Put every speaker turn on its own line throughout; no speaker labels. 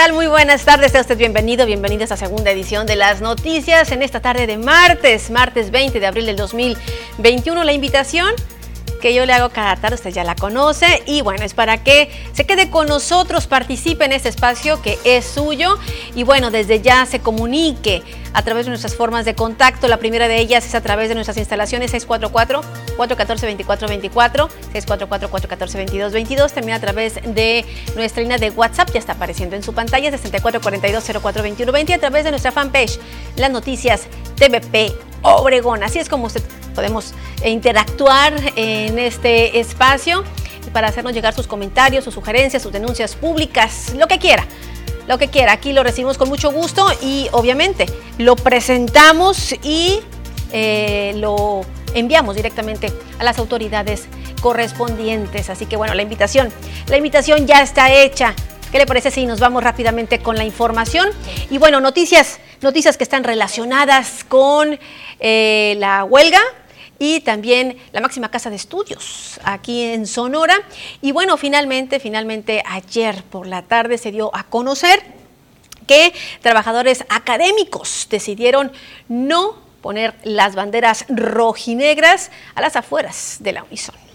Hola, ¿qué tal? Muy buenas tardes. Sea usted bienvenido, bienvenido a esta segunda edición de las noticias en esta tarde de martes, martes 20 de abril del 2021. La invitación que yo le hago cada tarde, usted ya la conoce y bueno, es para que se quede con nosotros, participe en este espacio que es suyo y bueno, desde ya se comunique a través de nuestras formas de contacto. La primera de ellas es a través de nuestras instalaciones 644-414-2424, 644-414-2222, también a través de nuestra línea de WhatsApp, ya está apareciendo en su pantalla, 6442-042120, a través de nuestra fanpage, las noticias TVP Obregón. Así es como usted podemos interactuar en este espacio para hacernos llegar sus comentarios, sus sugerencias, sus denuncias públicas, lo que quiera. Lo que quiera, aquí lo recibimos con mucho gusto y obviamente lo presentamos y eh, lo enviamos directamente a las autoridades correspondientes. Así que bueno, la invitación, la invitación ya está hecha. ¿Qué le parece si nos vamos rápidamente con la información? Y bueno, noticias, noticias que están relacionadas con eh, la huelga y también la máxima casa de estudios aquí en Sonora. Y bueno, finalmente, finalmente ayer por la tarde se dio a conocer que trabajadores académicos decidieron no poner las banderas rojinegras a las afueras de la Unison.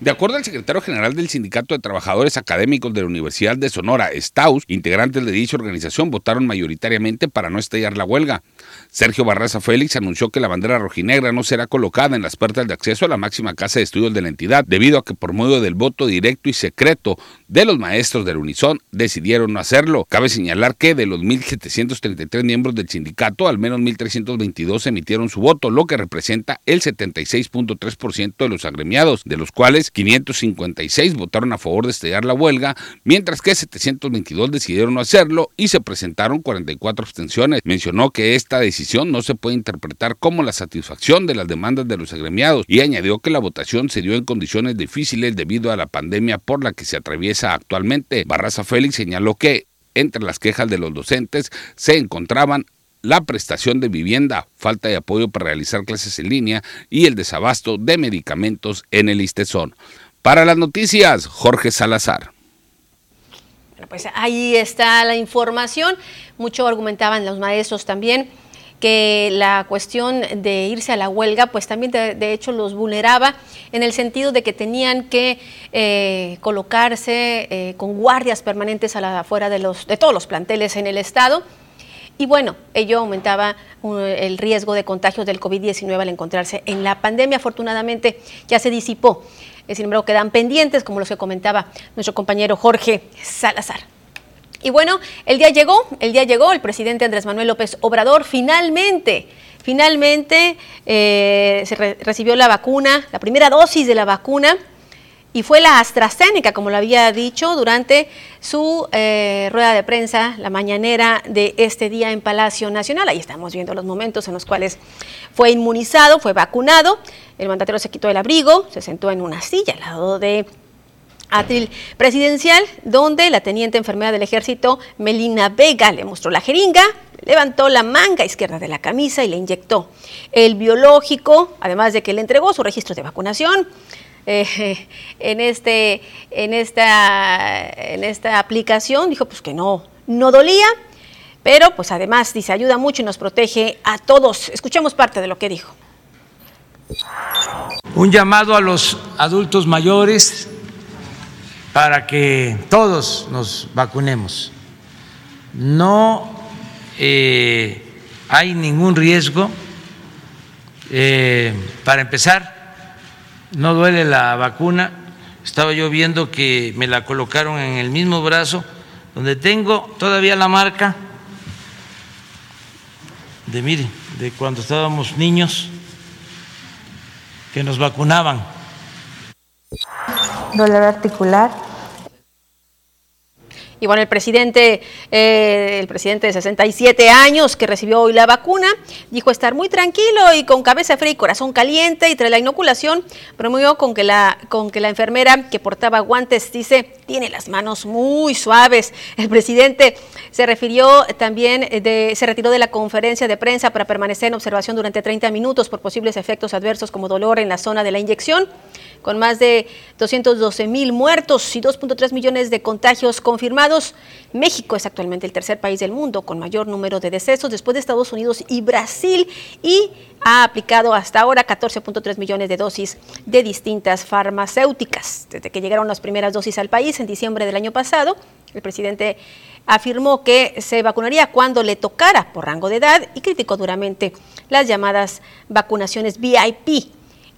De acuerdo al secretario general del Sindicato de Trabajadores Académicos de la Universidad de Sonora, Staus, integrantes de dicha organización votaron mayoritariamente para no estallar la huelga. Sergio Barraza Félix anunció que la bandera rojinegra no será colocada en las puertas de acceso a la máxima casa de estudios de la entidad, debido a que por medio del voto directo y secreto de los maestros del Unison decidieron no hacerlo. Cabe señalar que de los 1.733 miembros del sindicato, al menos 1.322 emitieron su voto, lo que representa el 76.3% de los agremiados, de los cuales 556 votaron a favor de estallar la huelga, mientras que 722 decidieron no hacerlo y se presentaron 44 abstenciones. Mencionó que esta decisión no se puede interpretar como la satisfacción de las demandas de los agremiados y añadió que la votación se dio en condiciones difíciles debido a la pandemia por la que se atraviesa actualmente. Barraza Félix señaló que entre las quejas de los docentes se encontraban la prestación de vivienda, falta de apoyo para realizar clases en línea y el desabasto de medicamentos en el Istezón. Para las noticias, Jorge Salazar.
Bueno, pues ahí está la información. Mucho argumentaban los maestros también que la cuestión de irse a la huelga, pues también de, hecho los vulneraba en el sentido de que tenían que eh, colocarse eh, con guardias permanentes a la, afuera de, los, de todos los planteles en el Estado. Y bueno, ello aumentaba uh, el riesgo de contagios del COVID-19 al encontrarse en la pandemia. Afortunadamente ya se disipó. Sin embargo, quedan pendientes, como lo que comentaba nuestro compañero Jorge Salazar. Y bueno, el día llegó, el día llegó, el presidente Andrés Manuel López Obrador finalmente, finalmente eh, se recibió la vacuna, la primera dosis de la vacuna y fue la AstraZeneca, como lo había dicho, durante su eh, rueda de prensa, la mañanera de este día en Palacio Nacional. Ahí estamos viendo los momentos en los cuales fue inmunizado, fue vacunado. El mandatario se quitó el abrigo, se sentó en una silla al lado de atril presidencial, donde la teniente enfermera del ejército, Melina Vega, le mostró la jeringa, levantó la manga izquierda de la camisa y le inyectó el biológico, además de que le entregó su registro de vacunación. Eh, en, este, en, esta, en esta aplicación, dijo pues que no, no dolía, pero pues además dice ayuda mucho y nos protege a todos. Escuchemos parte de lo que dijo.
Un llamado a los adultos mayores para que todos nos vacunemos. No eh, hay ningún riesgo. Eh, para empezar, no duele la vacuna. Estaba yo viendo que me la colocaron en el mismo brazo donde tengo todavía la marca de, mire, de cuando estábamos niños que nos vacunaban.
Dolor articular
y bueno, el presidente, eh, el presidente de 67 años que recibió hoy la vacuna, dijo estar muy tranquilo y con cabeza fría y corazón caliente. Y tras la inoculación, promovió con que la, con que la enfermera que portaba guantes dice tiene las manos muy suaves. El presidente se refirió también se retiró de la conferencia de prensa para permanecer en observación durante 30 minutos por posibles efectos adversos como dolor en la zona de la inyección con más de 212 mil muertos y 2.3 millones de contagios confirmados México es actualmente el tercer país del mundo con mayor número de decesos después de Estados Unidos y Brasil y ha aplicado hasta ahora 14.3 millones de dosis de distintas farmacéuticas. Desde que llegaron las primeras dosis al país en diciembre del año pasado, el presidente afirmó que se vacunaría cuando le tocara por rango de edad y criticó duramente las llamadas vacunaciones VIP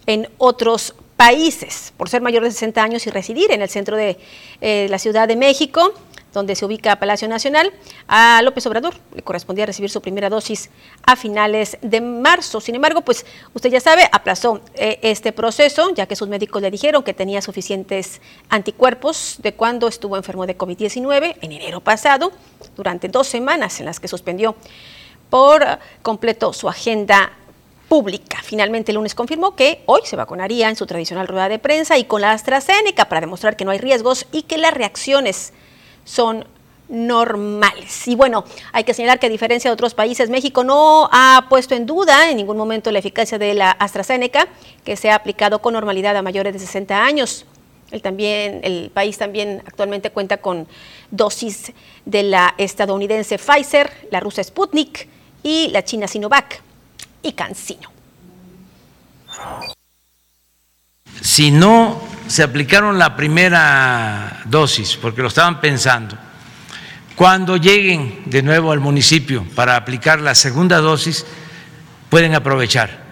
en otros países por ser mayor de 60 años y residir en el centro de eh, la Ciudad de México donde se ubica Palacio Nacional, a López Obrador le correspondía recibir su primera dosis a finales de marzo. Sin embargo, pues usted ya sabe, aplazó eh, este proceso, ya que sus médicos le dijeron que tenía suficientes anticuerpos de cuando estuvo enfermo de COVID-19 en enero pasado, durante dos semanas en las que suspendió por completo su agenda pública. Finalmente, el lunes confirmó que hoy se vacunaría en su tradicional rueda de prensa y con la AstraZeneca para demostrar que no hay riesgos y que las reacciones son normales. Y bueno, hay que señalar que a diferencia de otros países, México no ha puesto en duda en ningún momento la eficacia de la AstraZeneca, que se ha aplicado con normalidad a mayores de 60 años. El, también, el país también actualmente cuenta con dosis de la estadounidense Pfizer, la rusa Sputnik y la china Sinovac y CanSino.
Si no se aplicaron la primera dosis, porque lo estaban pensando, cuando lleguen de nuevo al municipio para aplicar la segunda dosis, pueden aprovechar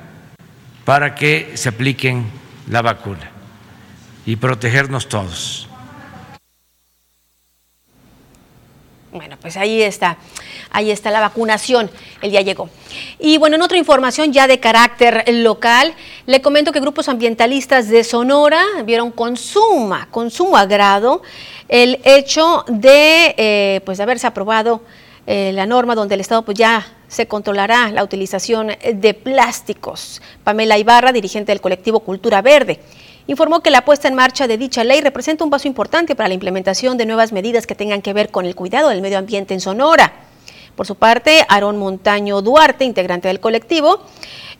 para que se apliquen la vacuna y protegernos todos.
Bueno, pues ahí está, ahí está la vacunación, el día llegó. Y bueno, en otra información ya de carácter local, le comento que grupos ambientalistas de Sonora vieron con suma, con sumo agrado el hecho de eh, pues haberse aprobado eh, la norma donde el Estado pues ya se controlará la utilización de plásticos. Pamela Ibarra, dirigente del colectivo Cultura Verde informó que la puesta en marcha de dicha ley representa un paso importante para la implementación de nuevas medidas que tengan que ver con el cuidado del medio ambiente en Sonora. Por su parte, Aarón Montaño Duarte, integrante del colectivo,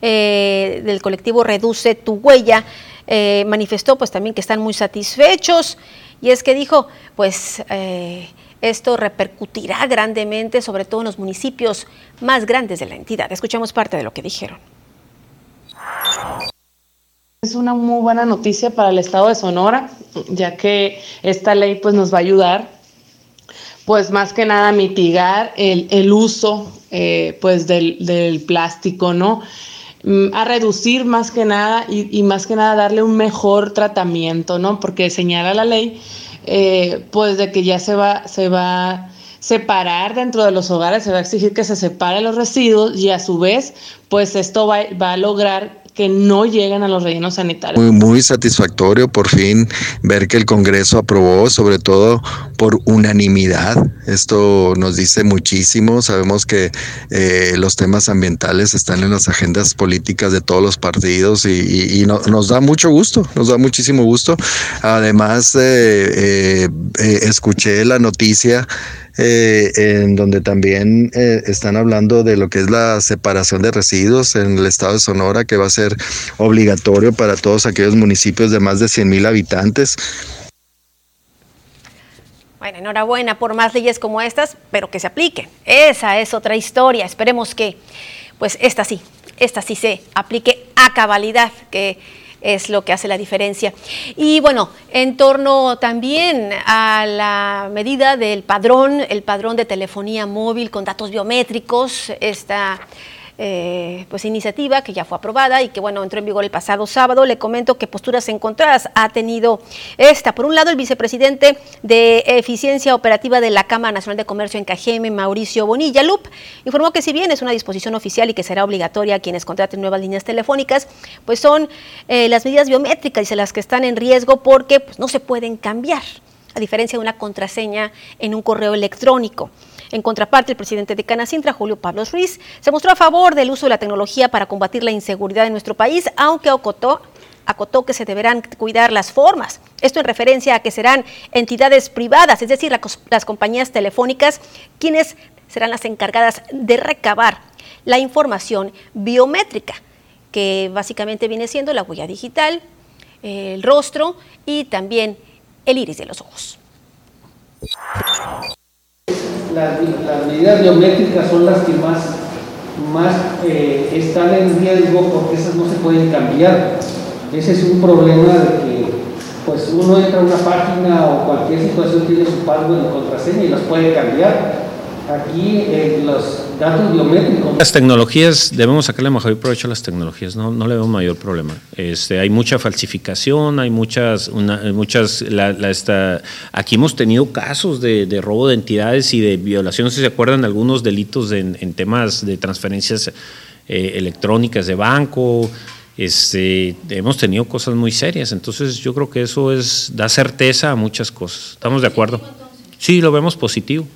eh, del colectivo Reduce tu Huella, eh, manifestó pues también que están muy satisfechos y es que dijo, pues eh, esto repercutirá grandemente, sobre todo en los municipios más grandes de la entidad. Escuchamos parte de lo que dijeron.
Es una muy buena noticia para el estado de Sonora, ya que esta ley pues nos va a ayudar pues más que nada a mitigar el, uso eh, pues del, plástico, ¿no? Mm, a reducir más que nada y, más que nada darle un mejor tratamiento, ¿no? Porque señala la ley eh, pues de que ya se va, se va separar dentro de los hogares, se va a exigir que se separen los residuos y a su vez pues esto va, va a lograr que no llegan a los rellenos sanitarios.
Muy, satisfactorio por fin ver que el Congreso aprobó, sobre todo por unanimidad. Esto nos dice muchísimo. Sabemos que eh, los temas ambientales están en las agendas políticas de todos los partidos y, nos da mucho gusto, nos da muchísimo gusto. Además, eh, eh, escuché la noticia eh, en donde también eh, están hablando de lo que es la separación de residuos en el estado de Sonora, que va a ser obligatorio para todos aquellos municipios de más de 100 mil habitantes.
Bueno, enhorabuena por más leyes como estas, pero que se apliquen. Esa es otra historia. Esperemos que, pues, esta sí, esta sí se aplique a cabalidad, que es lo que hace la diferencia. Y bueno, en torno también a la medida del padrón, el padrón de telefonía móvil con datos biométricos, esta eh, pues iniciativa que ya fue aprobada y que bueno entró en vigor el pasado sábado. Le comento que posturas encontradas ha tenido esta. Por un lado, el vicepresidente de Eficiencia Operativa de la Cámara Nacional de Comercio en Cajeme, Mauricio Bonilla Lup, informó que si bien es una disposición oficial y que será obligatoria a quienes contraten nuevas líneas telefónicas, pues son eh, las medidas biométricas y las que están en riesgo porque pues, no se pueden cambiar, a diferencia de una contraseña en un correo electrónico. En contraparte, el presidente de Canacintra, Julio Pablo Ruiz, se mostró a favor del uso de la tecnología para combatir la inseguridad en nuestro país, aunque acotó, acotó que se deberán cuidar las formas. Esto en referencia a que serán entidades privadas, es decir, las compañías telefónicas, quienes serán las encargadas de recabar la información biométrica, que básicamente viene siendo la huella digital, el rostro y también el iris de los ojos.
Las, medidas biométricas son las que más, más eh, están en riesgo porque esas no se pueden cambiar. Ese es un problema de que pues uno entra a una página o cualquier situación tiene su password y contraseña y las puede cambiar. Aquí eh, los datos biométricos.
Las tecnologías, debemos sacarle mejor provecho a las tecnologías, no, no le veo mayor problema. Este, hay mucha falsificación, hay muchas, muchas la, esta, aquí hemos tenido casos de, de, robo de entidades y de violaciones, si se acuerdan, algunos delitos en, en temas de transferencias eh, electrónicas de banco, este, hemos tenido cosas muy serias, entonces yo creo que eso es da certeza a muchas cosas. ¿Estamos de acuerdo? Sí, lo vemos positivo.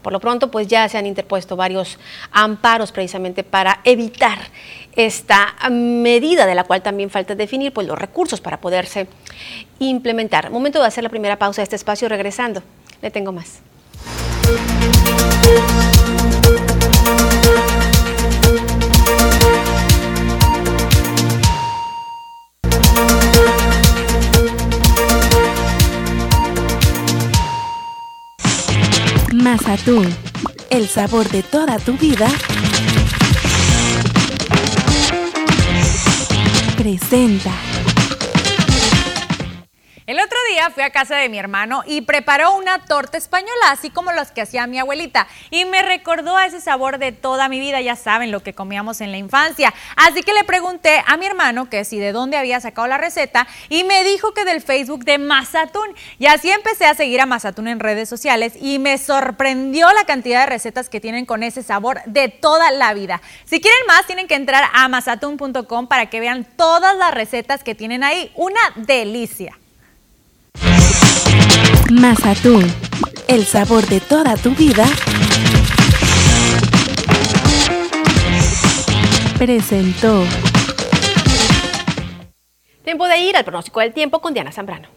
Por lo pronto pues ya se han interpuesto varios amparos precisamente para evitar esta medida de la cual también falta definir pues los recursos para poderse implementar. Momento de hacer la primera pausa de este espacio regresando. Le tengo más.
Mazatún, el sabor de toda tu vida, presenta.
El otro día fui a casa de mi hermano y preparó una torta española, así como las que hacía mi abuelita. Y me recordó a ese sabor de toda mi vida, ya saben, lo que comíamos en la infancia. Así que le pregunté a mi hermano que si de dónde había sacado la receta y me dijo que del Facebook de Mazatún. Y así empecé a seguir a Mazatún en redes sociales y me sorprendió la cantidad de recetas que tienen con ese sabor de toda la vida. Si quieren más, tienen que entrar a mazatún.com para que vean todas las recetas que tienen ahí. Una delicia.
Mazatún, el sabor de toda tu vida, presentó.
Tiempo de ir al pronóstico del tiempo con Diana Zambrano.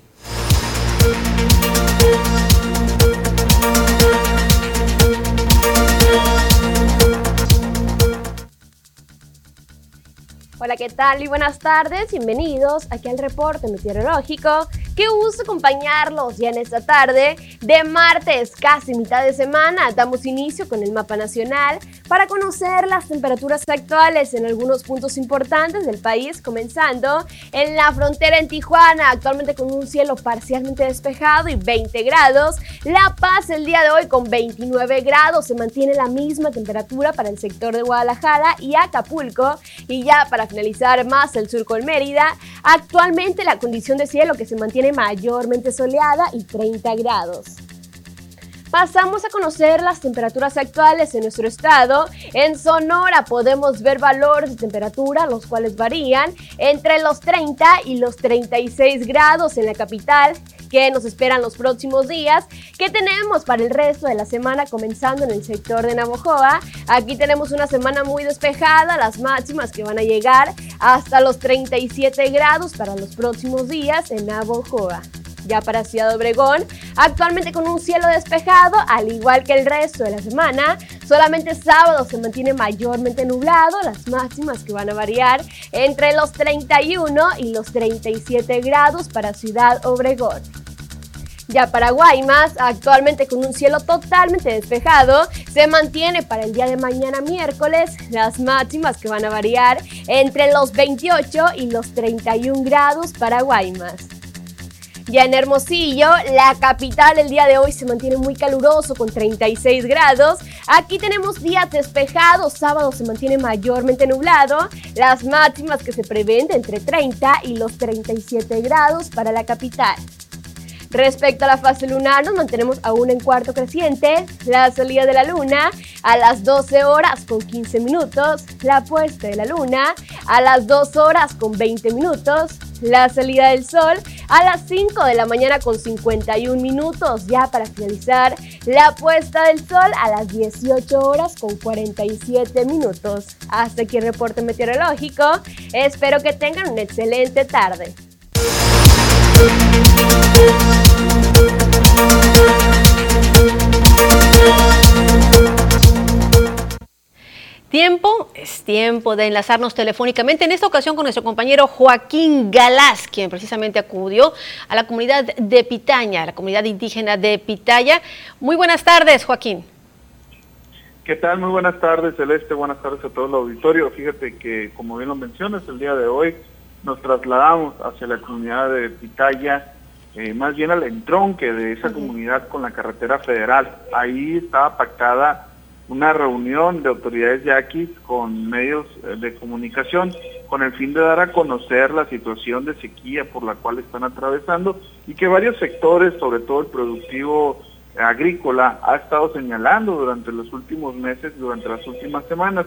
Hola, ¿qué tal? Y buenas tardes, bienvenidos aquí al reporte meteorológico. Qué gusto acompañarlos ya en esta tarde de martes, casi mitad de semana. Damos inicio con el mapa nacional para conocer las temperaturas actuales en algunos puntos importantes del país, comenzando en la frontera en Tijuana, actualmente con un cielo parcialmente despejado y 20 grados. La Paz el día de hoy con 29 grados, se mantiene la misma temperatura para el sector de Guadalajara y Acapulco. Y ya para finalizar más el sur con Mérida, actualmente la condición de cielo que se mantiene mayormente soleada y 30 grados. Pasamos a conocer las temperaturas actuales en nuestro estado. En Sonora podemos ver valores de temperatura, los cuales varían entre los 30 y los 36 grados en la capital, que nos esperan los próximos días, ¿Qué tenemos para el resto de la semana comenzando en el sector de Navojoa. Aquí tenemos una semana muy despejada, las máximas que van a llegar hasta los 37 grados para los próximos días en Navojoa ya para Ciudad Obregón, actualmente con un cielo despejado, al igual que el resto de la semana. Solamente sábado se mantiene mayormente nublado, las máximas que van a variar entre los 31 y los 37 grados para Ciudad Obregón. Ya para Guaymas, actualmente con un cielo totalmente despejado, se mantiene para el día de mañana miércoles las máximas que van a variar entre los 28 y los 31 grados para Guaymas. Ya en Hermosillo, la capital el día de hoy se mantiene muy caluroso con 36 grados. Aquí tenemos días despejados, sábado se mantiene mayormente nublado. Las máximas que se prevén de entre 30 y los 37 grados para la capital. Respecto a la fase lunar, nos mantenemos aún en cuarto creciente. La salida de la luna a las 12 horas con 15 minutos. La puesta de la luna a las 2 horas con 20 minutos. La salida del sol a las 5 de la mañana con 51 minutos. Ya para finalizar, la puesta del sol a las 18 horas con 47 minutos. Hasta aquí el reporte meteorológico. Espero que tengan una excelente tarde.
Tiempo, es tiempo de enlazarnos telefónicamente, en esta ocasión con nuestro compañero Joaquín Galás, quien precisamente acudió a la comunidad de Pitaña, la comunidad indígena de Pitaya. Muy buenas tardes, Joaquín.
¿Qué tal? Muy buenas tardes, Celeste. Buenas tardes a todo el auditorio. Fíjate que, como bien lo mencionas, el día de hoy nos trasladamos hacia la comunidad de Pitaya, eh, más bien al entronque de esa comunidad con la carretera federal. Ahí estaba pactada una reunión de autoridades yaquis con medios eh, de comunicación con el fin de dar a conocer la situación de sequía por la cual están atravesando y que varios sectores, sobre todo el productivo agrícola, ha estado señalando durante los últimos meses, durante las últimas semanas.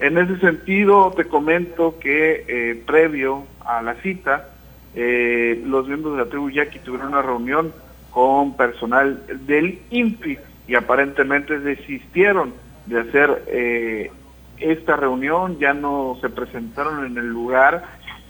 En ese sentido, te comento que eh, previo a la cita, eh, los miembros de la tribu yaqui tuvieron una reunión con personal del INPI y aparentemente desistieron de hacer eh, esta reunión, ya no se presentaron en el lugar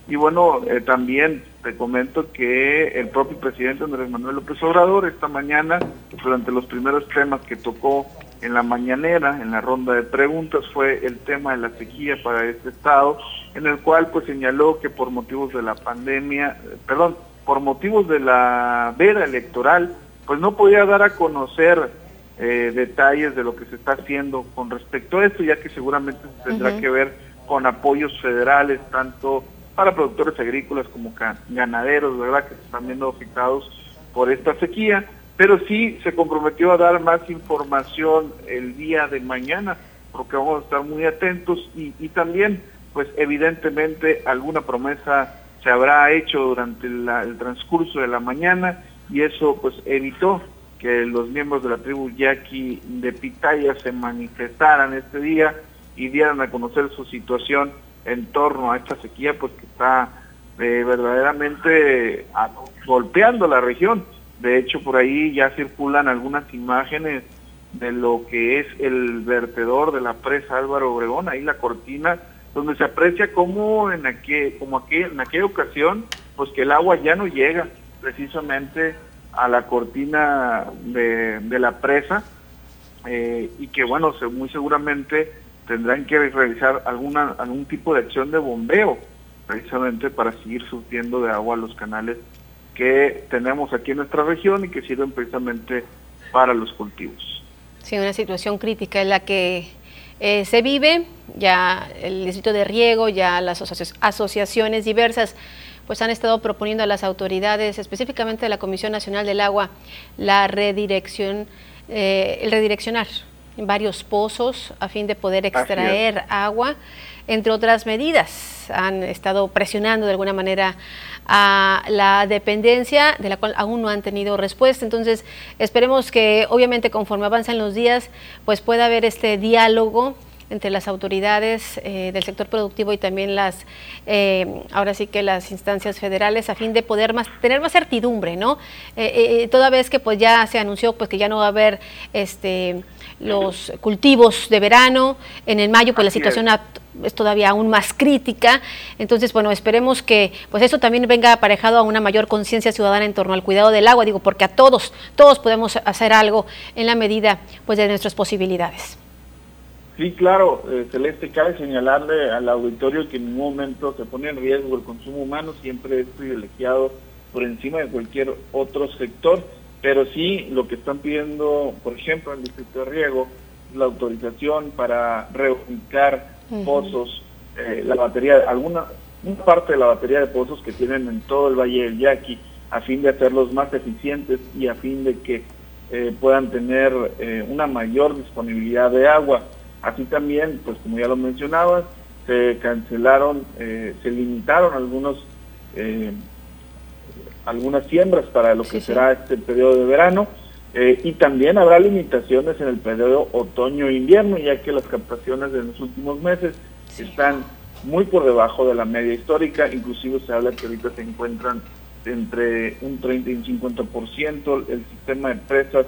y bueno, eh, también te comento que el propio presidente Andrés Manuel López Obrador esta mañana, durante los primeros temas que tocó en la mañanera, en la ronda de preguntas, fue el tema de la sequía para este estado, en el cual pues señaló que por motivos de la pandemia, perdón, por motivos de la veda electoral, pues no podía dar a conocer eh, detalles de lo que se está haciendo con respecto a esto, ya que seguramente tendrá que ver con apoyos federales, tanto para productores agrícolas como ganaderos, ¿verdad?, que se están viendo afectados por esta sequía, pero sí se comprometió a dar más información el día de mañana, porque vamos a estar muy atentos y, y también, pues evidentemente, alguna promesa se habrá hecho durante el transcurso de la mañana y eso pues evitó que los miembros de la tribu yaqui de Pitaya se manifestaran este día y dieran a conocer su situación en torno a esta sequía, pues que está eh, verdaderamente golpeando la región. De hecho, por ahí ya circulan algunas imágenes de lo que es el vertedor de la presa Álvaro Obregón, ahí la cortina, donde se aprecia como en aquel, como aquel, en aquella ocasión, pues que el agua ya no llega precisamente a la cortina de, de la presa eh, y que bueno, se, muy seguramente tendrán que realizar alguna, algún tipo de acción de bombeo precisamente para seguir surtiendo de agua los canales que tenemos aquí en nuestra región y que sirven precisamente para los cultivos.
Sí, una situación crítica en la que eh, se vive, ya el distrito de riego, ya las asociaciones diversas pues han estado proponiendo a las autoridades, específicamente de la Comisión Nacional del Agua, la redirección, eh, el redireccionar varios pozos a fin de poder extraer agua, entre otras medidas. Han estado presionando de alguna manera a la dependencia, de la cual aún no han tenido respuesta. Entonces, esperemos que obviamente conforme avanzan los días, pues pueda haber este diálogo entre las autoridades eh, del sector productivo y también las, eh, ahora sí que las instancias federales a fin de poder más, tener más certidumbre, ¿no? Eh, toda vez que pues ya se anunció pues que ya no va a haber este, los cultivos de verano, en el mayo pues la situación es. todavía aún más crítica, entonces bueno, esperemos que pues eso también venga aparejado a una mayor conciencia ciudadana en torno al cuidado del agua, digo, porque a todos, todos podemos hacer algo en la medida pues de nuestras posibilidades.
Sí, claro, eh, Celeste, cabe señalarle al auditorio que en ningún momento se pone en riesgo el consumo humano, siempre es privilegiado por encima de cualquier otro sector, pero sí lo que están pidiendo, por ejemplo, en el Distrito de Riego, la autorización para reubicar pozos, eh, la batería, alguna una parte de la batería de pozos que tienen en todo el Valle del Yaqui, a fin de hacerlos más eficientes y a fin de que eh, puedan tener eh, una mayor disponibilidad de agua. Así también, pues como ya lo mencionabas, se cancelaron, eh, se limitaron algunos eh, algunas siembras para lo que será este periodo de verano eh, y también habrá limitaciones en el periodo otoño-invierno, ya que las captaciones de los últimos meses están muy por debajo de la media histórica, inclusive se habla que ahorita se encuentran entre un 30 y un 50% el sistema de presas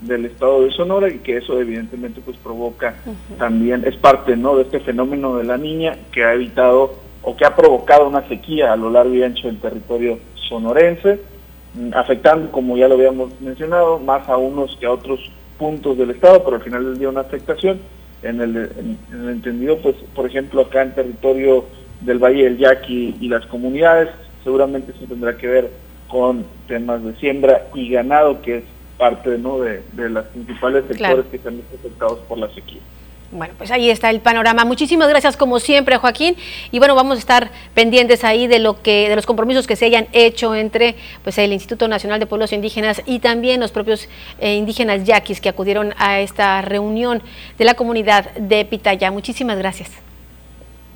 del estado de Sonora y que eso evidentemente pues provoca también, es parte ¿no? de este fenómeno de la niña que ha evitado o que ha provocado una sequía a lo largo y ancho del territorio sonorense, mm, afectando, como ya lo habíamos mencionado, más a unos que a otros puntos del estado, pero al final del día una afectación. en el, en el entendido, pues, por ejemplo, acá en territorio del Valle del Yaqui y las comunidades, seguramente eso tendrá que ver con temas de siembra y ganado, que es parte ¿no? de, de los principales sectores que están afectados por la sequía.
Bueno, pues ahí está el panorama. Muchísimas gracias como siempre, Joaquín. Y bueno, vamos a estar pendientes ahí de lo que de los compromisos que se hayan hecho entre pues el Instituto Nacional de Pueblos Indígenas y también los propios eh, indígenas yaquis que acudieron a esta reunión de la comunidad de Pitaya. Muchísimas gracias.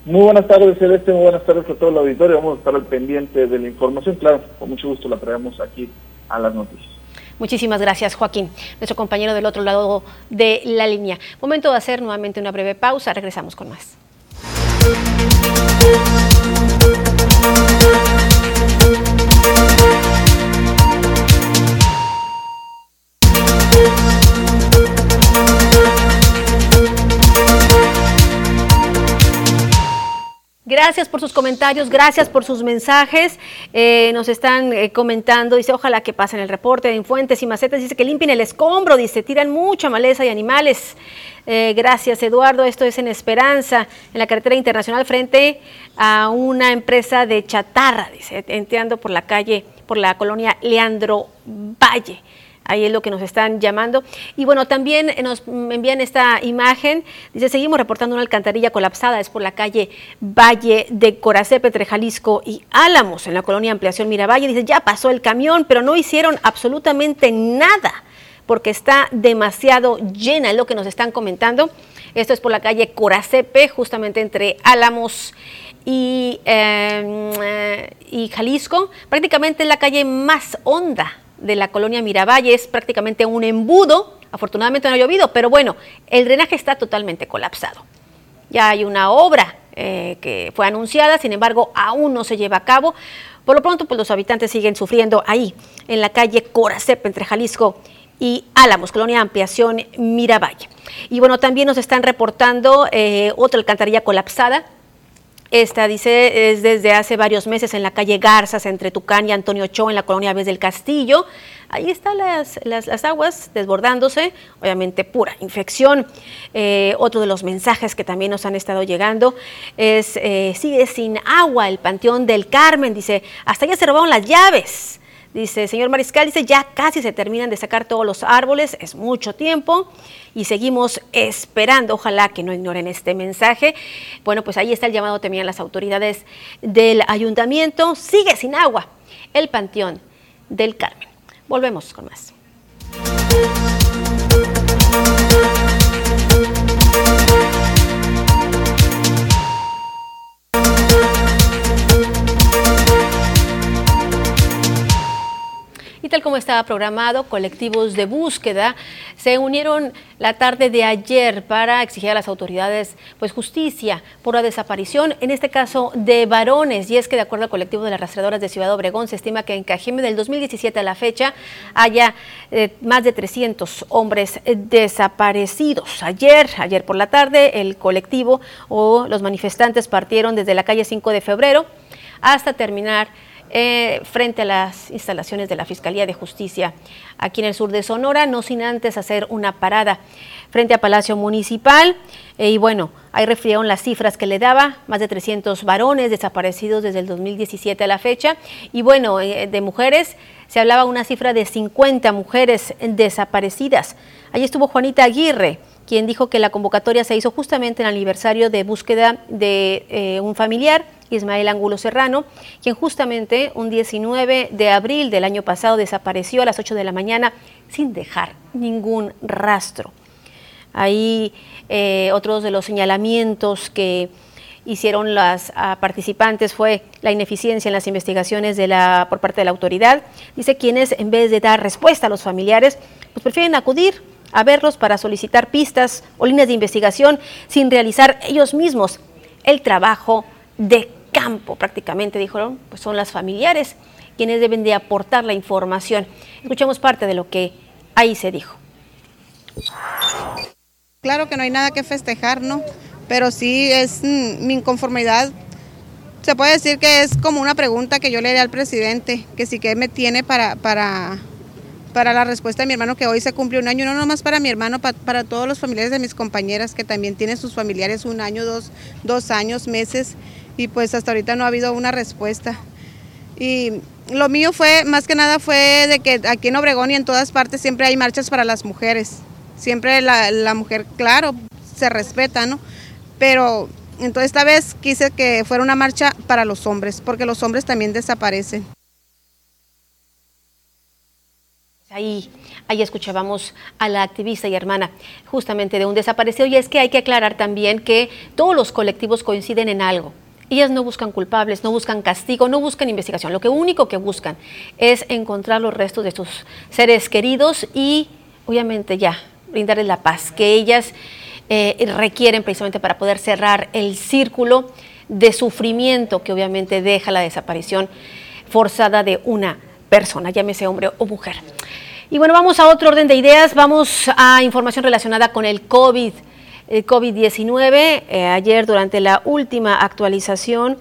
Muy buenas tardes, Celeste. Muy buenas tardes a todo el auditorio. Vamos a estar al pendiente de la información. Claro, con mucho gusto la traemos aquí a las noticias.
Muchísimas gracias, Joaquín, nuestro compañero del otro lado de la línea. Momento de hacer nuevamente una breve pausa. Regresamos con más. Gracias por sus comentarios, gracias por sus mensajes. Eh, nos están eh, comentando, dice, ojalá que pasen el reporte de Fuentes y Macetas, dice que limpien el escombro, dice, tiran mucha maleza y animales. Eh, gracias, Eduardo. Esto es en Esperanza, en la carretera internacional, frente a una empresa de chatarra, dice, entrando por la calle, por la colonia Leandro Valle. Ahí es lo que nos están llamando. Y bueno, también nos envían esta imagen. Dice, seguimos reportando una alcantarilla colapsada. Es por la calle Valle de Coracepe, entre Jalisco y Álamos, en la colonia Ampliación Miravalle. Dice, ya pasó el camión, pero no hicieron absolutamente nada porque está demasiado llena, es lo que nos están comentando. Esto es por la calle Coracepe, justamente entre Álamos y, em, eh, y Jalisco. Prácticamente es la calle más honda de la colonia Miravalle es prácticamente un embudo. Afortunadamente no ha llovido, pero bueno, el drenaje está totalmente colapsado. Ya hay una obra eh, que fue anunciada, sin embargo, aún no se lleva a cabo. Por lo pronto, pues los habitantes siguen sufriendo ahí, en la calle Coracep, entre Jalisco y Álamos, Colonia Ampliación Miravalle. Y bueno, también nos están reportando eh, otra alcantarilla colapsada esta, dice, es desde hace varios meses en la calle Garzas, entre Tucán y Antonio Cho, en la colonia Vez del Castillo. Ahí están las, las, aguas desbordándose, obviamente pura infección. Eh, otro de los mensajes que también nos han estado llegando es, eh, sigue sin agua el Panteón del Carmen, dice, hasta ya se robaron las llaves. Dice, señor Mariscal, dice, ya casi se terminan de sacar todos los árboles, es mucho tiempo y seguimos esperando, ojalá que no ignoren este mensaje. Bueno, pues ahí está el llamado también a las autoridades del ayuntamiento, sigue sin agua el Panteón del Carmen. Volvemos con más. Tal como estaba programado, colectivos de búsqueda se unieron la tarde de ayer para exigir a las autoridades pues justicia por la desaparición, en este caso de varones. Y es que de acuerdo al colectivo de las rastreadoras de Ciudad Obregón, se estima que en Cajeme del 2017 a la fecha haya eh, más de 300 hombres desaparecidos. Ayer, ayer por la tarde, el colectivo o los manifestantes partieron desde la calle 5 de febrero hasta terminar eh, frente a las instalaciones de la Fiscalía de Justicia aquí en el sur de Sonora, no sin antes hacer una parada frente a Palacio Municipal. Eh, y bueno, ahí refirieron las cifras que le daba, más de 300 varones desaparecidos desde el 2017 a la fecha. Y bueno, eh, de mujeres se hablaba una cifra de 50 mujeres desaparecidas. Allí estuvo Juanita Aguirre, quien dijo que la convocatoria se hizo justamente en el aniversario de búsqueda de un familiar Ismael Angulo Serrano, quien justamente un 19 de abril del año pasado desapareció a las 8 de la mañana sin dejar ningún rastro. Ahí eh, otros de los señalamientos que hicieron las participantes fue la ineficiencia en las investigaciones de la, por parte de la autoridad. Dice quienes en vez de dar respuesta a los familiares, pues prefieren acudir a verlos para solicitar pistas o líneas de investigación sin realizar ellos mismos el trabajo de campo prácticamente, dijeron, pues son las familiares quienes deben de aportar la información. Escuchemos parte de lo que ahí se dijo.
Claro que no hay nada que festejar, ¿no? Pero sí es mm, mi inconformidad. Se puede decir que es como una pregunta que yo le haré al presidente, que sí que me tiene para, para, para la respuesta de mi hermano que hoy se cumple un año, no nomás para mi hermano, para todos los familiares de mis compañeras que también tienen sus familiares un año, dos, dos años, meses, y pues hasta ahorita no ha habido una respuesta. Y lo mío fue, más que nada fue de que aquí en Obregón y en todas partes siempre hay marchas para las mujeres. Siempre la, la mujer, claro, se respeta, ¿no? Pero entonces esta vez quise que fuera una marcha para los hombres, porque los hombres también desaparecen.
Ahí, ahí escuchábamos a la activista y hermana justamente de un desaparecido y es que hay que aclarar también que todos los colectivos coinciden en algo. Ellas no buscan culpables, no buscan castigo, no buscan investigación. Lo que único que buscan es encontrar los restos de sus seres queridos y obviamente ya brindarles la paz que ellas eh, requieren precisamente para poder cerrar el círculo de sufrimiento que obviamente deja la desaparición forzada de una persona, llámese hombre o mujer. Y bueno, vamos a otro orden de ideas, vamos a información relacionada con el COVID. El COVID-19, eh, ayer durante la última actualización,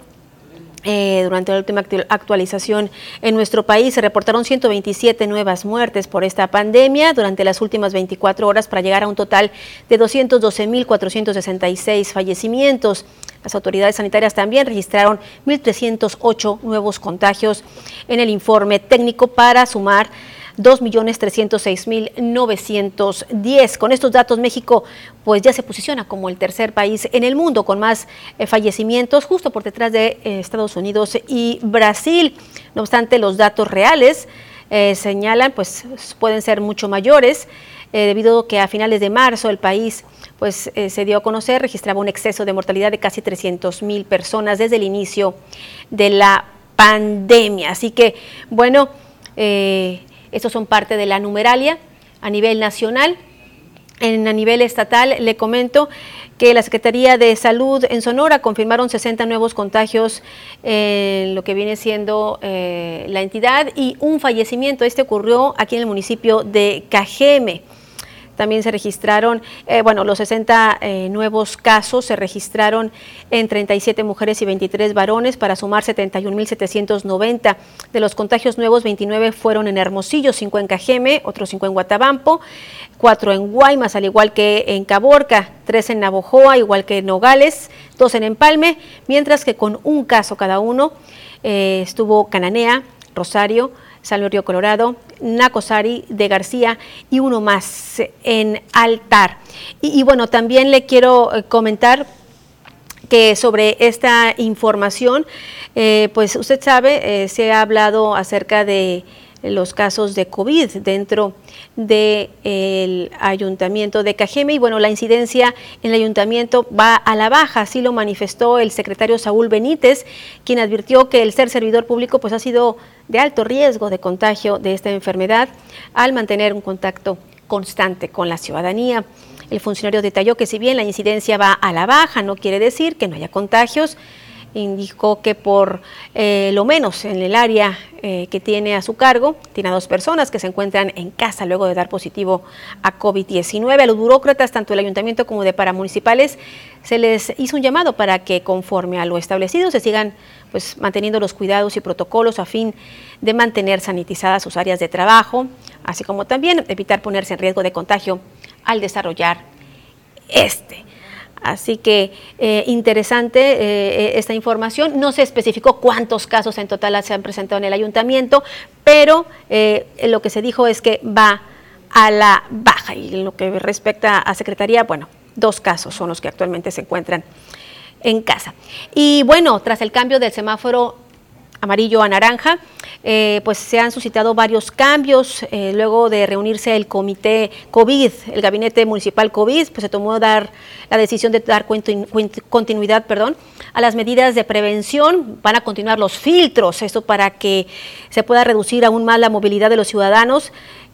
eh, durante la última actualización en nuestro país se reportaron 127 nuevas muertes por esta pandemia durante las últimas 24 horas para llegar a un total de 212.466 fallecimientos. Las autoridades sanitarias también registraron 1.308 nuevos contagios en el informe técnico para sumar 2.306.910. Con estos datos, México pues ya se posiciona como el tercer país en el mundo con más eh, fallecimientos, justo por detrás de eh, Estados Unidos y Brasil. No obstante, los datos reales eh, señalan, pues pueden ser mucho mayores, debido a que a finales de marzo el país pues se dio a conocer, registraba un exceso de mortalidad de casi 300 mil personas desde el inicio de la pandemia. Así que, bueno, estos son parte de la numeralia a nivel nacional. En, a nivel estatal le comento que la Secretaría de Salud en Sonora confirmaron 60 nuevos contagios en lo que viene siendo eh, la entidad y un fallecimiento. Este ocurrió aquí en el municipio de Cajeme. También se registraron, eh, bueno, los 60 eh, nuevos casos se registraron en 37 mujeres y 23 varones para sumar 71.790. De los contagios nuevos, 29 fueron en Hermosillo, 5 en Cajeme, otros 5 en Guatabampo, 4 en Guaymas, al igual que en Caborca, 3 en Navojoa, igual que en Nogales, 2 en Empalme, mientras que con un caso cada uno eh, estuvo Cananea, Rosario, San Río Colorado, Nacosari de García y uno más en Altar. Y, bueno, también le quiero eh, comentar que sobre esta información, eh, pues usted sabe, eh, se ha hablado acerca de los casos de COVID dentro del ayuntamiento de Cajeme y bueno, la incidencia en el ayuntamiento va a la baja, así lo manifestó el secretario Saúl Benítez, quien advirtió que el ser servidor público pues ha sido de alto riesgo de contagio de esta enfermedad al mantener un contacto constante con la ciudadanía. El funcionario detalló que si bien la incidencia va a la baja, no quiere decir que no haya contagios, indicó que por eh, lo menos en el área eh, que tiene a su cargo, tiene a dos personas que se encuentran en casa luego de dar positivo a COVID-19. A los burócratas, tanto del ayuntamiento como de paramunicipales, se les hizo un llamado para que conforme a lo establecido se sigan pues, manteniendo los cuidados y protocolos a fin de mantener sanitizadas sus áreas de trabajo, así como también evitar ponerse en riesgo de contagio al desarrollar este. Así que eh, interesante eh, eh, esta información. No se especificó cuántos casos en total se han presentado en el ayuntamiento, pero lo que se dijo es que va a la baja. Y lo que respecta a Secretaría, bueno, dos casos son los que actualmente se encuentran en casa. Y bueno, tras el cambio del semáforo amarillo a naranja, eh, pues se han suscitado varios cambios. Eh, luego de reunirse el comité COVID, el gabinete municipal COVID, pues se tomó dar la decisión de dar continuidad perdón, a las medidas de prevención. Van a continuar los filtros, esto para que se pueda reducir aún más la movilidad de los ciudadanos,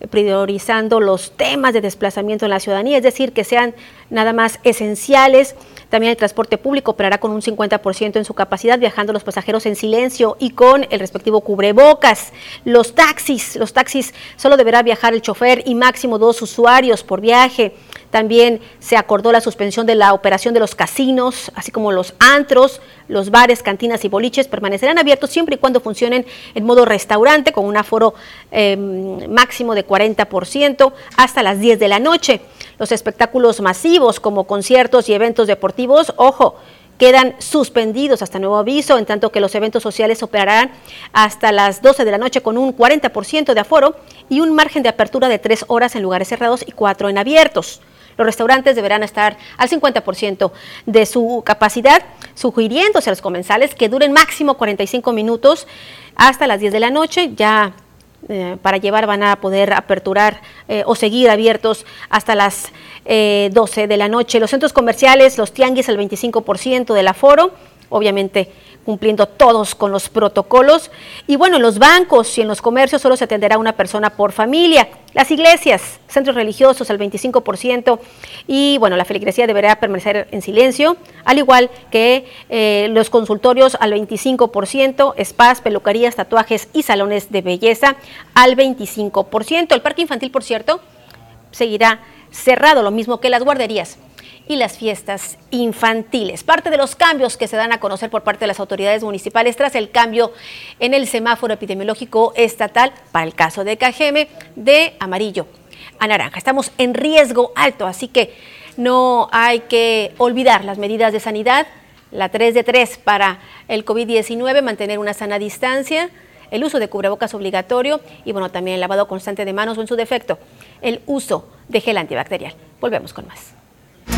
priorizando los temas de desplazamiento en la ciudadanía, es decir, que sean nada más esenciales También el transporte público operará con un 50% en su capacidad, viajando los pasajeros en silencio y con el respectivo cubrebocas. Los taxis, los taxis solo deberá viajar el chofer y máximo dos usuarios por viaje. También se acordó la suspensión de la operación de los casinos, así como los antros, los bares, cantinas y boliches permanecerán abiertos siempre y cuando funcionen en modo restaurante con un aforo eh, máximo de 40% hasta las 10 de la noche. Los espectáculos masivos como conciertos y eventos deportivos, ojo, quedan suspendidos hasta nuevo aviso, en tanto que los eventos sociales operarán hasta las 12 de la noche con un 40% de aforo y un margen de apertura de 3 horas en lugares cerrados y 4 en abiertos. Los restaurantes deberán estar al 50% de su capacidad, sugiriéndose a los comensales que duren máximo 45 minutos hasta las 10 de la noche. Ya eh, para llevar van a poder aperturar eh, o seguir abiertos hasta las 12 eh, de la noche. Los centros comerciales, los tianguis, el 25% del aforo, obviamente cumpliendo todos con los protocolos. Y bueno, en los bancos y en los comercios solo se atenderá una persona por familia. Las iglesias, centros religiosos al 25% y bueno, la feligresía deberá permanecer en silencio, al igual que eh, los consultorios al 25%, spas, peluquerías, tatuajes y salones de belleza al 25%. El parque infantil, por cierto, seguirá cerrado, lo mismo que las guarderías y las fiestas infantiles. Parte de los cambios que se dan a conocer por parte de las autoridades municipales tras el cambio en el semáforo epidemiológico estatal para el caso de Cajeme de amarillo a naranja. Estamos en riesgo alto, así que no hay que olvidar las medidas de sanidad, la 3 de 3 para el COVID-19, mantener una sana distancia, el uso de cubrebocas obligatorio y bueno, también el lavado constante de manos o en su defecto, el uso de gel antibacterial. Volvemos con más.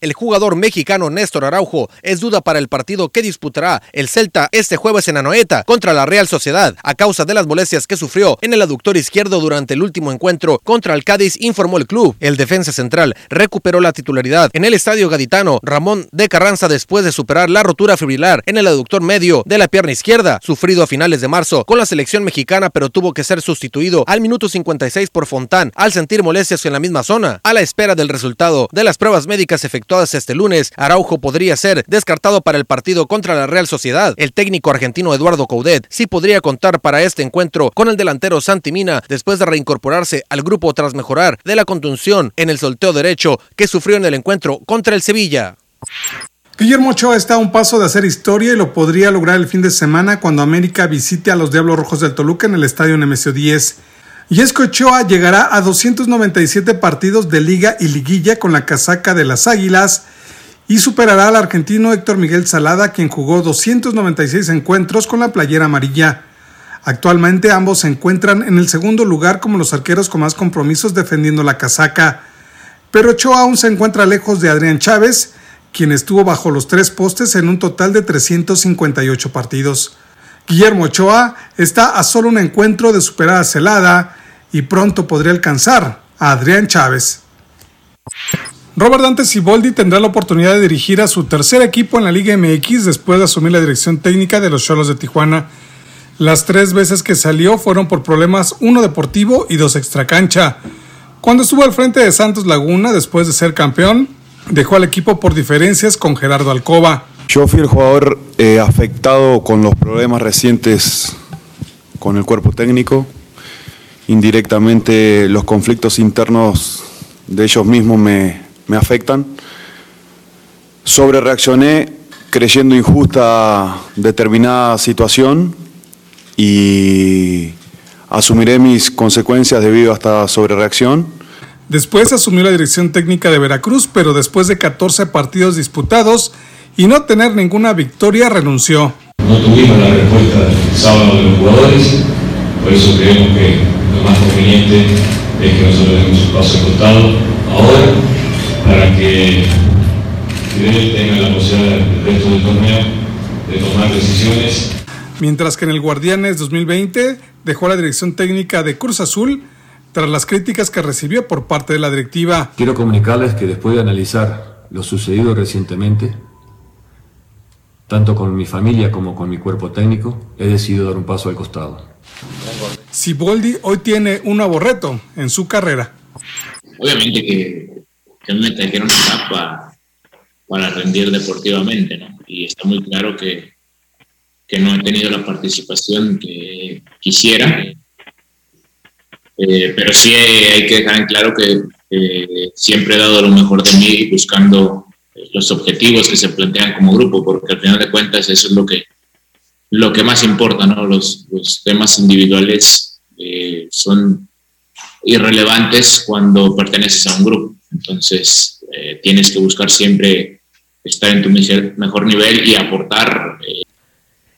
El jugador mexicano Néstor Araujo es duda para el partido que disputará el Celta este jueves en Anoeta contra la Real Sociedad a causa de las molestias que sufrió en el aductor izquierdo durante el último encuentro contra el Cádiz, informó el club. El defensa central recuperó la titularidad en el estadio gaditano Ramón de Carranza después de superar la rotura fibrilar en el aductor medio de la pierna izquierda, sufrido a finales de marzo con la selección mexicana, pero tuvo que ser sustituido al minuto 56 por Fontán al sentir molestias en la misma zona. A la espera del resultado de las pruebas médicas efectuadas este lunes, Araujo podría ser descartado para el partido contra la Real Sociedad. El técnico argentino Eduardo Coudet sí podría contar para este encuentro con el delantero Santi Mina después de reincorporarse al grupo tras mejorar de la contunción en el solteo derecho que sufrió en el encuentro contra el Sevilla.
Guillermo Ochoa está a un paso de hacer historia y lo podría lograr el fin de semana cuando América visite a los Diablos Rojos del Toluca en el estadio Nemesio 10. Y es que Ochoa llegará a 297 partidos de liga y liguilla con la casaca de las Águilas y superará al argentino Héctor Miguel Salada, quien jugó 296 encuentros con la playera amarilla. Actualmente ambos se encuentran en el segundo lugar como los arqueros con más compromisos defendiendo la casaca. Pero Ochoa aún se encuentra lejos de Adrián Chávez, quien estuvo bajo los tres postes en un total de 358 partidos. Guillermo Ochoa está a solo un encuentro de superar a Celada y pronto podría alcanzar a Adrián Chávez. Robert Dante Siboldi tendrá la oportunidad de dirigir a su tercer equipo en la Liga MX después de asumir la dirección técnica de los Cholos de Tijuana. Las tres veces que salió fueron por problemas uno deportivo y dos extracancha. Cuando estuvo al frente de Santos Laguna después de ser campeón, dejó al equipo por diferencias con Gerardo Alcoba.
Yo fui el jugador eh, afectado con los problemas recientes con el cuerpo técnico indirectamente los conflictos internos de ellos mismos me, afectan. Sobre reaccioné creyendo injusta determinada situación y asumiré mis consecuencias debido a esta sobrereacción.
Después asumió la dirección técnica de Veracruz, pero después de 14 partidos disputados y no tener ninguna victoria renunció.
No tuvimos la respuesta del sábado de los jugadores, por eso creemos que lo más conveniente es que nosotros demos un paso costado ahora para que Fidel tenga la posibilidad del resto del torneo de tomar decisiones.
Mientras que en el Guardianes 2020 dejó la dirección técnica de Cruz Azul tras las críticas que recibió por parte de la directiva.
Quiero comunicarles que después de analizar lo sucedido recientemente, tanto con mi familia como con mi cuerpo técnico, he decidido dar un paso al costado.
Siboldi hoy tiene un nuevo reto en su carrera.
Obviamente que, que me trajeron para, para rendir deportivamente, ¿no? Y está muy claro que, que no he tenido la participación que quisiera, eh, pero sí hay que dejar en claro que eh, siempre he dado lo mejor de mí buscando los objetivos que se plantean como grupo, porque al final de cuentas eso es lo que, lo que más importa, ¿no? Los, los temas individuales eh, son irrelevantes cuando perteneces a un grupo, entonces eh, tienes que buscar siempre estar en tu mejor nivel y aportar eh,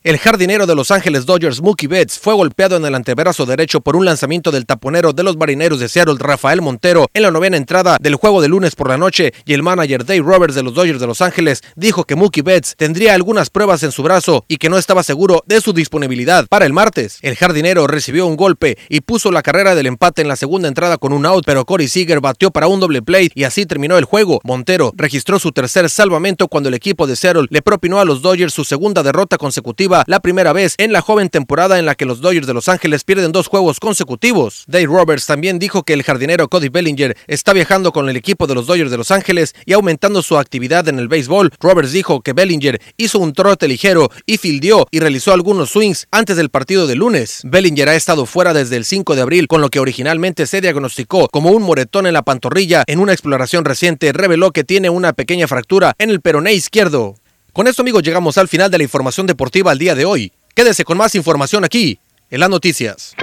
el jardinero de Los Ángeles Dodgers, Mookie Betts, fue golpeado en el antebrazo derecho por un lanzamiento del taponero de los marineros de Seattle, Rafael Montero, en la novena entrada del juego de lunes por la noche, y el manager Dave Roberts de los Dodgers de Los Ángeles dijo que Mookie Betts tendría algunas pruebas en su brazo y que no estaba seguro de su disponibilidad para el martes. El jardinero recibió un golpe y puso la carrera del empate en la segunda entrada con un out, pero Corey Seager batió para un doble play y así terminó el juego. Montero registró su tercer salvamento cuando el equipo de Seattle le propinó a los Dodgers su segunda derrota consecutiva la primera vez en la joven temporada en la que los Dodgers de Los Ángeles pierden dos juegos consecutivos. Dave Roberts también dijo que el jardinero Cody Bellinger está viajando con el equipo de los Dodgers de Los Ángeles y aumentando su actividad en el béisbol. Roberts dijo que Bellinger hizo un trote ligero y fildió y realizó algunos swings antes del partido de lunes. Bellinger ha estado fuera desde el 5 de abril, con lo que originalmente se diagnosticó como un moretón en la pantorrilla. En una exploración reciente reveló que tiene una pequeña fractura en el peroné izquierdo. Con esto amigos llegamos al final de la información deportiva al día de hoy. Quédese con más información aquí, en las noticias.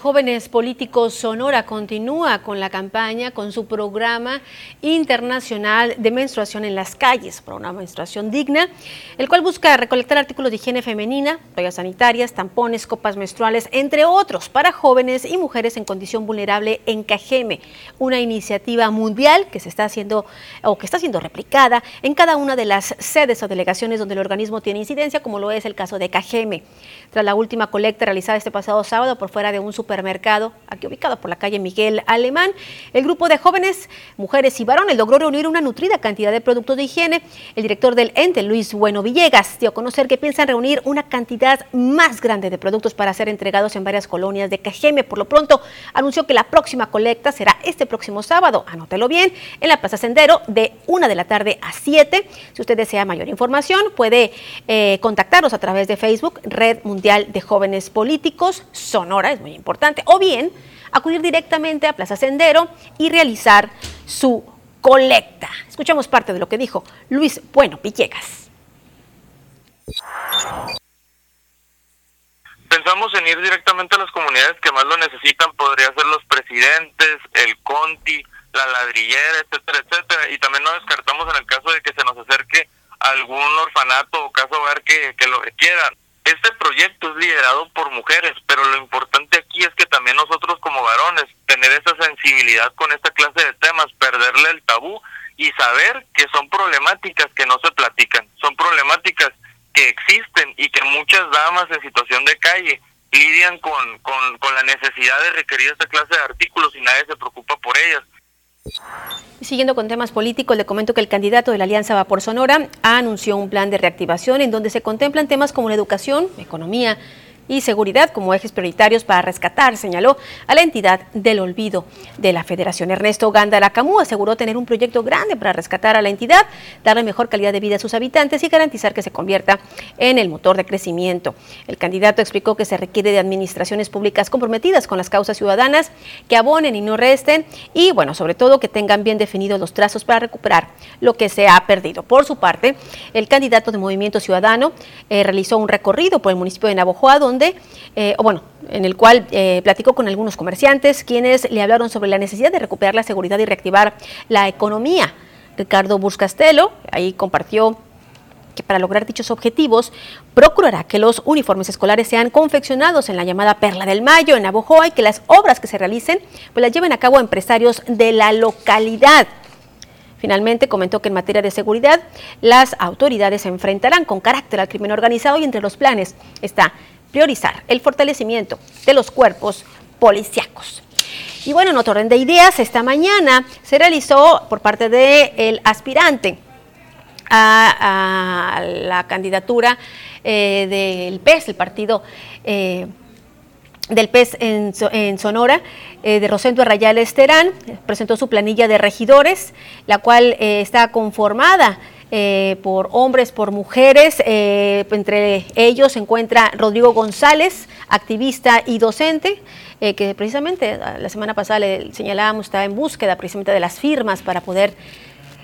Jóvenes Políticos Sonora continúa con la campaña, con su programa internacional de menstruación en las calles, programa Menstruación Digna, el cual busca recolectar artículos de higiene femenina, toallas sanitarias, tampones, copas menstruales, entre otros, para jóvenes y mujeres en condición vulnerable en Cajeme, una iniciativa mundial que se está haciendo o que está siendo replicada en cada una de las sedes o delegaciones donde el organismo tiene incidencia, como lo es el caso de Cajeme. Tras la última colecta realizada este pasado sábado por fuera de un supermercado, aquí ubicado por la calle Miguel Alemán. El grupo de jóvenes, mujeres y varones logró reunir una nutrida cantidad de productos de higiene. El director del ente, Luis Bueno Villegas, dio a conocer que piensan reunir una cantidad más grande de productos para ser entregados en varias colonias de Cajeme. Por lo pronto, anunció que la próxima colecta será este próximo sábado, anótelo bien, en la Plaza Sendero de 1 de la tarde a 7. Si usted desea mayor información, puede eh, contactarnos a través de Facebook, Red Mundial de Jóvenes Políticos, Sonora, es muy importante o bien acudir directamente a Plaza Sendero y realizar su colecta. Escuchamos parte de lo que dijo Luis Bueno Pillegas.
Pensamos en ir directamente a las comunidades que más lo necesitan, podría ser los presidentes, el Conti, la ladrillera, etcétera, etcétera. Y también no descartamos en el caso de que se nos acerque algún orfanato o caso hogar que, que lo requieran. Este proyecto es liderado por mujeres, pero lo importante aquí es que también nosotros como varones tener esa sensibilidad con esta clase de temas, perderle el tabú y saber que son problemáticas que no se platican, son problemáticas que existen y que muchas damas en situación de calle lidian con, con, con la necesidad de requerir esta clase de artículos y nadie se preocupa por ellas.
Siguiendo con temas políticos, le comento que el candidato de la Alianza Va por Sonora anunció un plan de reactivación en donde se contemplan temas como la educación, economía, y seguridad como ejes prioritarios para rescatar, señaló a la entidad del olvido de la Federación. Ernesto Gándara Camú aseguró tener un proyecto grande para rescatar a la entidad, darle mejor calidad de vida a sus habitantes y garantizar que se convierta en el motor de crecimiento. El candidato explicó que se requiere de administraciones públicas comprometidas con las causas ciudadanas, que abonen y no resten y, bueno, sobre todo que tengan bien definidos los trazos para recuperar lo que se ha perdido. Por su parte, el candidato de Movimiento Ciudadano eh, realizó un recorrido por el municipio de Navojoa, donde eh, o bueno, en el cual eh, platicó con algunos comerciantes, quienes le hablaron sobre la necesidad de recuperar la seguridad y reactivar la economía. Ricardo Buscastelo ahí compartió que para lograr dichos objetivos procurará que los uniformes escolares sean confeccionados en la llamada Perla del Mayo, en Abojoa, y que las obras que se realicen pues las lleven a cabo empresarios de la localidad. Finalmente comentó que en materia de seguridad las autoridades se enfrentarán con carácter al crimen organizado y entre los planes está priorizar el fortalecimiento de los cuerpos policíacos. Y bueno, en otro orden de ideas, esta mañana se realizó por parte del aspirante a, la candidatura eh, del PES, el partido eh, del PES en, Sonora, eh, de Rosendo Arrayales Terán, presentó su planilla de regidores, la cual está conformada por hombres, por mujeres. entre ellos se encuentra Rodrigo González, activista y docente, que precisamente la semana pasada le señalábamos, estaba en búsqueda precisamente de las firmas para poder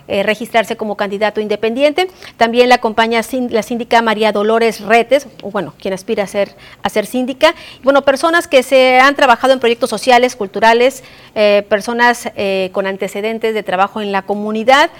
eh, registrarse como candidato independiente. También la acompaña la síndica María Dolores Retes, bueno, quien aspira a ser, a ser síndica. Bueno, personas que se han trabajado en proyectos sociales, culturales, eh, personas eh, con antecedentes de trabajo en la comunidad.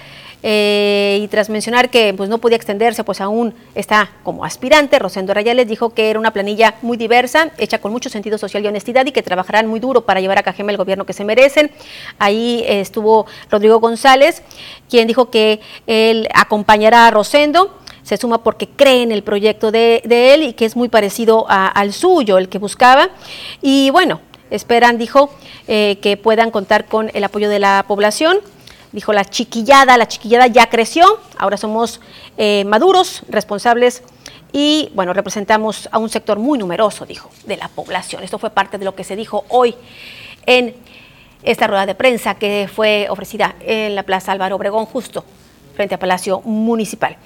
Eh, y tras mencionar que pues, no podía extenderse, pues aún está como aspirante, Rosendo Rayales dijo que era una planilla muy diversa, hecha con mucho sentido social y honestidad y que trabajarán muy duro para llevar a Cajeme el gobierno que se merecen. Ahí estuvo Rodrigo González, quien dijo que él acompañará a Rosendo se suma porque cree en el proyecto de, él y que es muy parecido al suyo, el que buscaba. Y bueno, esperan, dijo, eh, que puedan contar con el apoyo de la población dijo la chiquillada, la chiquillada ya creció, ahora somos eh, maduros, responsables y bueno, representamos a un sector muy numeroso, dijo, de la población. Esto fue parte de lo que se dijo hoy en esta rueda de prensa que fue ofrecida en la Plaza Álvaro Obregón justo frente a Palacio Municipal.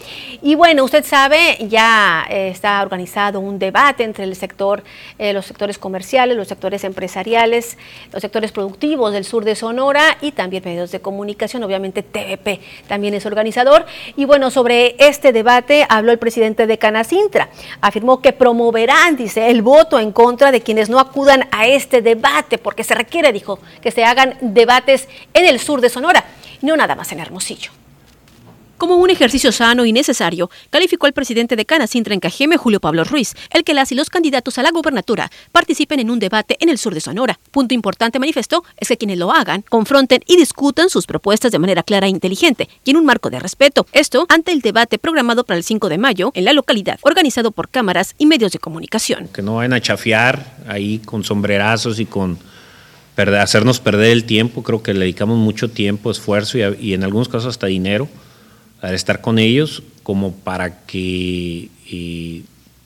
Y bueno, usted sabe, ya eh, está organizado un debate entre el sector, eh, los sectores comerciales, los sectores empresariales, los sectores productivos del sur de Sonora y también medios de comunicación, obviamente TVP también es organizador. Y bueno, sobre este debate habló el presidente de Canacintra. Afirmó que promoverán, dice, el voto en contra de quienes no acudan a este debate, porque se requiere, dijo, que se hagan debates en el sur de Sonora, no nada más en Hermosillo. Como un ejercicio sano y necesario, calificó el presidente de Canacintra en Cajeme, Julio Pablo Ruiz, el que las y los candidatos a la gubernatura participen en un debate en el sur de Sonora. Punto importante, manifestó, es que quienes lo hagan confronten y discutan sus propuestas de manera clara e inteligente y en un marco de respeto. Esto ante el debate programado para el 5 de mayo en la localidad, organizado por cámaras y medios de comunicación.
Que no vayan a chafiar ahí con sombrerazos y con hacernos perder el tiempo. Creo que le dedicamos mucho tiempo, esfuerzo y en algunos casos hasta dinero al estar con ellos como para que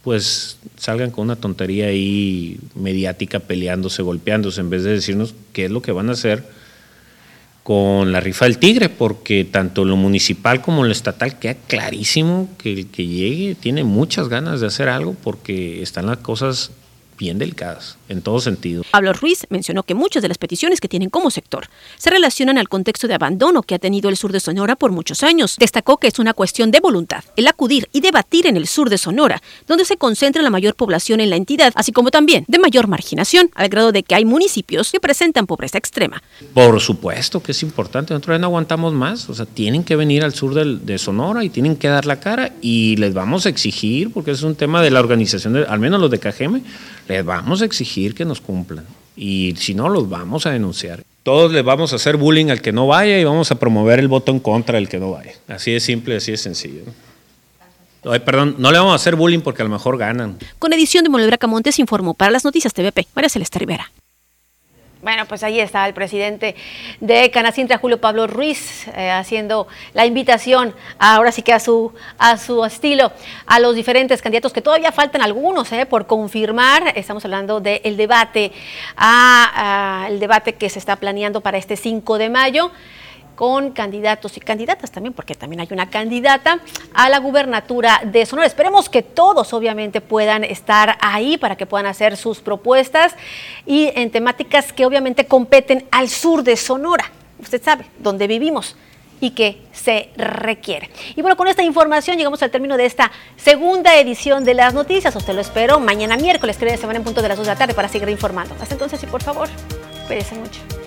pues salgan con una tontería ahí mediática peleándose, golpeándose, en vez de decirnos qué es lo que van a hacer con la rifa del tigre, porque tanto lo municipal como lo estatal queda clarísimo que el que llegue tiene muchas ganas de hacer algo porque están las cosas bien delicadas en todo sentido.
Pablo Ruiz mencionó que muchas de las peticiones que tienen como sector se relacionan al contexto de abandono que ha tenido el sur de Sonora por muchos años. Destacó que es una cuestión de voluntad el acudir y debatir en el sur de Sonora, donde se concentra la mayor población en la entidad, así como también de mayor marginación, al grado de que hay municipios que presentan pobreza extrema.
Por supuesto que es importante, nosotros no aguantamos más, o sea, tienen que venir al sur de Sonora y tienen que dar la cara y les vamos a exigir, porque es un tema de la organización, de, al menos los de Cajeme, les vamos a exigir que nos cumplan. Y si no, los vamos a denunciar. Todos les vamos a hacer bullying al que no vaya y vamos a promover el voto en contra del que no vaya. Así de simple, así de sencillo. perdón, no le vamos a hacer bullying porque a lo mejor ganan.
Con edición de Monedra Camontes informó para las noticias TVP, María Celeste Rivera. Bueno, pues ahí está el presidente de Canacintra, Julio Pablo Ruiz, eh, haciendo la invitación, ahora sí que a su, a su estilo, a los diferentes candidatos, que todavía faltan algunos eh, por confirmar. Estamos hablando del debate, a, el debate que se está planeando para este 5 de mayo con candidatos y candidatas también, porque también hay una candidata a la gubernatura de Sonora. Esperemos que todos obviamente puedan estar ahí para que puedan hacer sus propuestas y en temáticas que obviamente competen al sur de Sonora. Usted sabe, donde vivimos y que se requiere. Y bueno, con esta información llegamos al término de esta segunda edición de las noticias. Usted lo espero mañana miércoles, que de semana en punto de las 2 de la tarde para seguir informando. Hasta entonces y por favor, cuídense mucho.